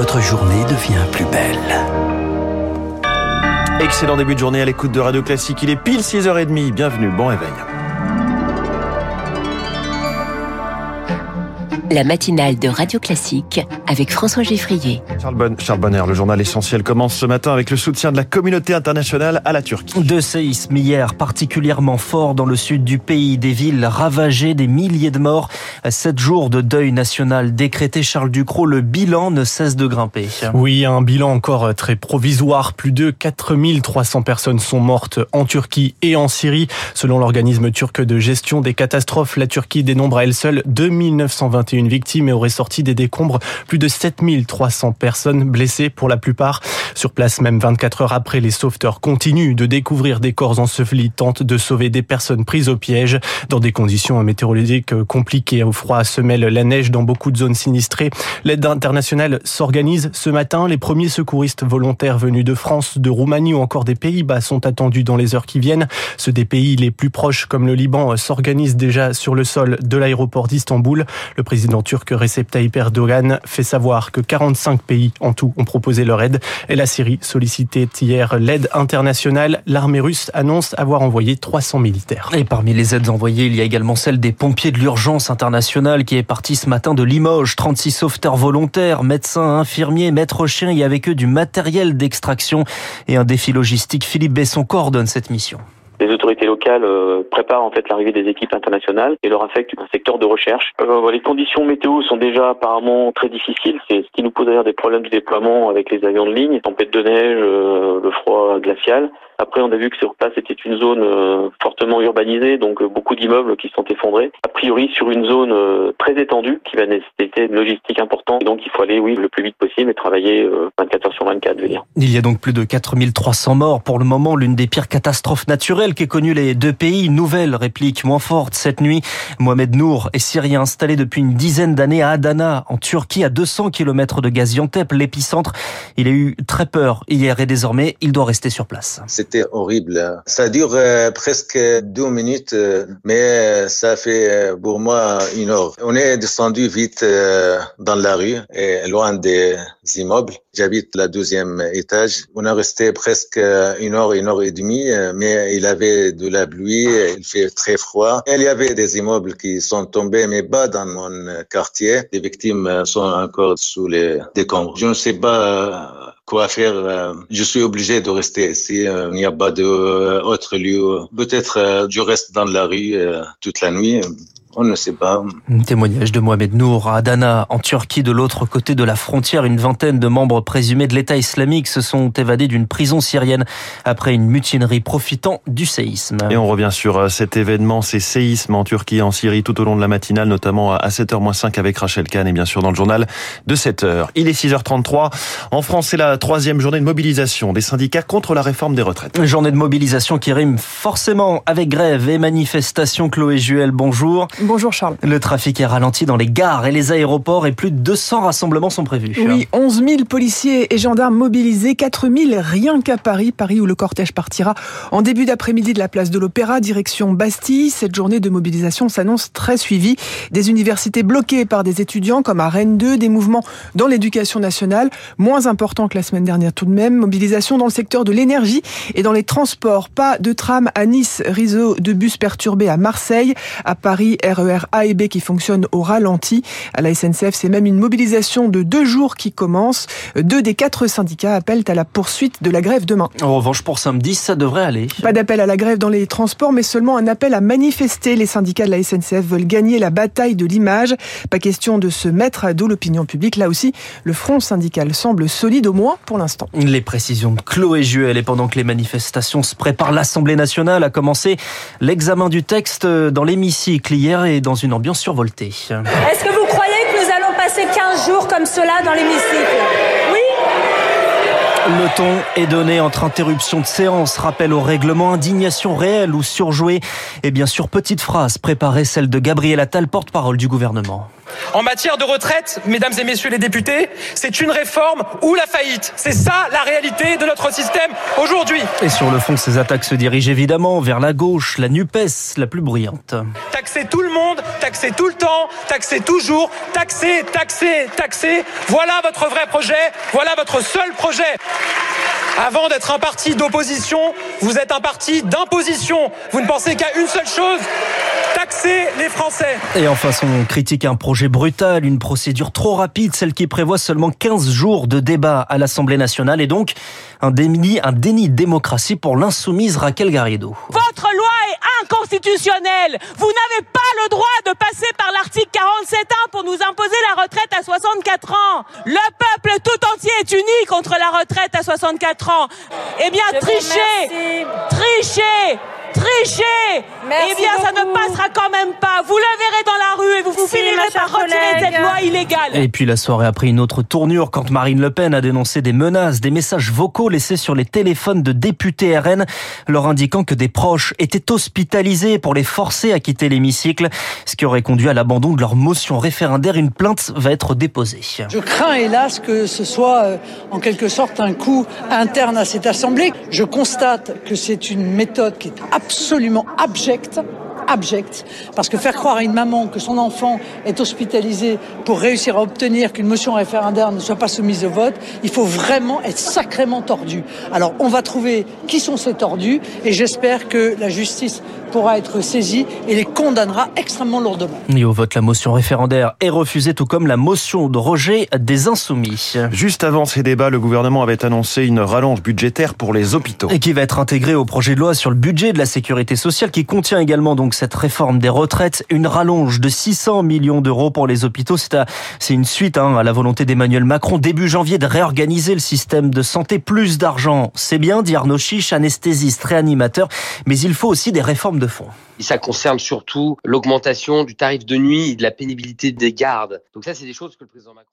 votre journée devient plus belle. Excellent début de journée à l'écoute de Radio Classique. Il est pile 6h30. Bienvenue, bon réveil. La matinale de Radio Classique avec François Geffrier. Charles, Bonner, le journal essentiel commence ce matin avec le soutien de la communauté internationale à la Turquie. Deux séismes hier particulièrement forts dans le sud du pays, des villes ravagées, des milliers de morts. Sept jours de deuil national décrété Charles Ducrot, le bilan ne cesse de grimper. Oui, un bilan encore très provisoire. Plus de 4300 personnes sont mortes en Turquie et en Syrie. Selon l'organisme turc de gestion des catastrophes, la Turquie dénombre à elle seule 2921 une victime et aurait sorti des décombres plus de 7300 personnes blessées pour la plupart. Sur place, même 24 heures après, les sauveteurs continuent de découvrir des corps ensevelis, tentent de sauver des personnes prises au piège dans des conditions météorologiques compliquées. Au froid se mêle la neige dans beaucoup de zones sinistrées. L'aide internationale s'organise ce matin. Les premiers secouristes volontaires venus de France, de Roumanie ou encore des Pays-Bas sont attendus dans les heures qui viennent. Ceux des pays les plus proches, comme le Liban, s'organisent déjà sur le sol de l'aéroport d'Istanbul. Le président turc Recep Tayyip Erdogan fait savoir que 45 pays en tout ont proposé leur aide et la Syrie sollicitait hier l'aide internationale. L'armée russe annonce avoir envoyé 300 militaires. Et parmi les aides envoyées, il y a également celle des pompiers de l'urgence internationale qui est partie ce matin de Limoges. 36 sauveteurs volontaires, médecins, infirmiers, maîtres chiens et avec eux du matériel d'extraction et un défi logistique. Philippe Besson coordonne cette mission. Les autorités locales euh, préparent en fait l'arrivée des équipes internationales et leur affectent un secteur de recherche. Euh, les conditions météo sont déjà apparemment très difficiles. C'est ce qui nous pose d'ailleurs des problèmes de déploiement avec les avions de ligne, tempête de neige, euh, le froid glacial. Après, on a vu que sur place, c'était une zone fortement urbanisée, donc beaucoup d'immeubles qui sont effondrés. A priori, sur une zone très étendue qui va nécessiter une logistique importante. Donc, il faut aller, oui, le plus vite possible et travailler 24 heures sur 24, je veux dire. Il y a donc plus de 4300 morts. Pour le moment, l'une des pires catastrophes naturelles qu'aient connues les deux pays. Nouvelle réplique moins forte cette nuit. Mohamed Nour est syrien installé depuis une dizaine d'années à Adana, en Turquie, à 200 km de Gaziantep, l'épicentre. Il a eu très peur hier et désormais, il doit rester sur place c'était horrible. Ça dure euh, presque deux minutes, euh, mais ça fait euh, pour moi une heure. On est descendu vite dans la rue, et loin des immeubles. J'habite la deuxième étage. On a resté presque une heure, une heure et demie, mais il avait de la pluie, il fait très froid. Il y avait des immeubles qui sont tombés, mais pas dans mon quartier. Les victimes sont encore sous les décombres. Je ne sais pas quoi faire. Je suis obligé de rester ici. Il n'y a pas d'autre lieu. Peut-être je reste dans la rue toute la nuit. On ne sait pas. Un témoignage de Mohamed Nour à Adana, en Turquie, de l'autre côté de la frontière. Une vingtaine de membres présumés de l'État islamique se sont évadés d'une prison syrienne après une mutinerie profitant du séisme. Et on revient sur euh, cet événement, ces séismes en Turquie et en Syrie tout au long de la matinale, notamment à 7h-5 avec Rachel Kahn et bien sûr dans le journal de 7h. Il est 6h33. En France, c'est la troisième journée de mobilisation des syndicats contre la réforme des retraites. Une journée de mobilisation qui rime forcément avec grève et manifestation. Chloé Juel, bonjour. Bonjour Charles. Le trafic est ralenti dans les gares et les aéroports et plus de 200 rassemblements sont prévus. Oui, 11 000 policiers et gendarmes mobilisés, 4 000 rien qu'à Paris. Paris où le cortège partira en début d'après-midi de la place de l'Opéra, direction Bastille. Cette journée de mobilisation s'annonce très suivie. Des universités bloquées par des étudiants comme à Rennes 2, des mouvements dans l'éducation nationale, moins importants que la semaine dernière tout de même. Mobilisation dans le secteur de l'énergie et dans les transports. Pas de tram à Nice, réseau de bus perturbés à Marseille, à Paris, RER A et B qui fonctionnent au ralenti. À la SNCF, c'est même une mobilisation de deux jours qui commence. Deux des quatre syndicats appellent à la poursuite de la grève demain. En revanche, pour samedi, ça devrait aller. Pas d'appel à la grève dans les transports, mais seulement un appel à manifester. Les syndicats de la SNCF veulent gagner la bataille de l'image. Pas question de se mettre à dos l'opinion publique. Là aussi, le front syndical semble solide, au moins pour l'instant. Les précisions de Chloé Juel et pendant que les manifestations se préparent, l'Assemblée nationale a commencé l'examen du texte dans l'hémicycle hier et dans une ambiance survoltée. Est-ce que vous croyez que nous allons passer 15 jours comme cela dans l'hémicycle? Oui le ton est donné entre interruption de séance, rappel au règlement, indignation réelle ou surjouée et bien sûr petite phrase préparée, celle de Gabriel Attal, porte-parole du gouvernement. En matière de retraite, mesdames et messieurs les députés, c'est une réforme ou la faillite. C'est ça la réalité de notre système aujourd'hui. Et sur le fond, ces attaques se dirigent évidemment vers la gauche, la NUPES, la plus bruyante. Taxer tout taxer tout le temps, taxer toujours, taxer, taxer, taxer. Voilà votre vrai projet, voilà votre seul projet. Avant d'être un parti d'opposition, vous êtes un parti d'imposition. Vous ne pensez qu'à une seule chose, taxer les Français. Et enfin, on critique un projet brutal, une procédure trop rapide, celle qui prévoit seulement 15 jours de débat à l'Assemblée nationale et donc un déni, un déni de démocratie pour l'insoumise Raquel Garrido. Inconstitutionnelle. Vous n'avez pas le droit de passer par l'article 47.1 pour nous imposer la retraite à 64 ans. Le peuple tout entier est uni contre la retraite à 64 ans. Eh bien, trichez, trichez, trichez. eh bien, ça ne passera quand même pas. Vous la verrez dans la rue et vous, vous finirez par retirer Et puis la soirée a pris une autre tournure quand Marine Le Pen a dénoncé des menaces, des messages vocaux laissés sur les téléphones de députés RN, leur indiquant que des proches étaient hospitalisés pour les forcer à quitter l'hémicycle, ce qui aurait conduit à l'abandon de leur motion référendaire. Une plainte va être déposée. Je crains hélas que ce soit euh, en quelque sorte un coup interne à cette assemblée. Je constate que c'est une méthode qui est absolument abjecte abjecte, parce que faire croire à une maman que son enfant est hospitalisé pour réussir à obtenir qu'une motion référendaire ne soit pas soumise au vote, il faut vraiment être sacrément tordu. Alors on va trouver qui sont ces tordus, et j'espère que la justice pourra être saisie et les condamnera extrêmement lourdement. Et au vote, la motion référendaire est refusée, tout comme la motion de rejet des insoumis. Juste avant ces débats, le gouvernement avait annoncé une rallonge budgétaire pour les hôpitaux. Et qui va être intégrée au projet de loi sur le budget de la sécurité sociale, qui contient également donc cette réforme des retraites, une rallonge de 600 millions d'euros pour les hôpitaux. C'est une suite hein, à la volonté d'Emmanuel Macron début janvier de réorganiser le système de santé. Plus d'argent, c'est bien, dit Arnaud Chiche, anesthésiste, réanimateur, mais il faut aussi des réformes de fond. Ça concerne surtout l'augmentation du tarif de nuit et de la pénibilité des gardes. Donc ça, c'est des choses que le président Macron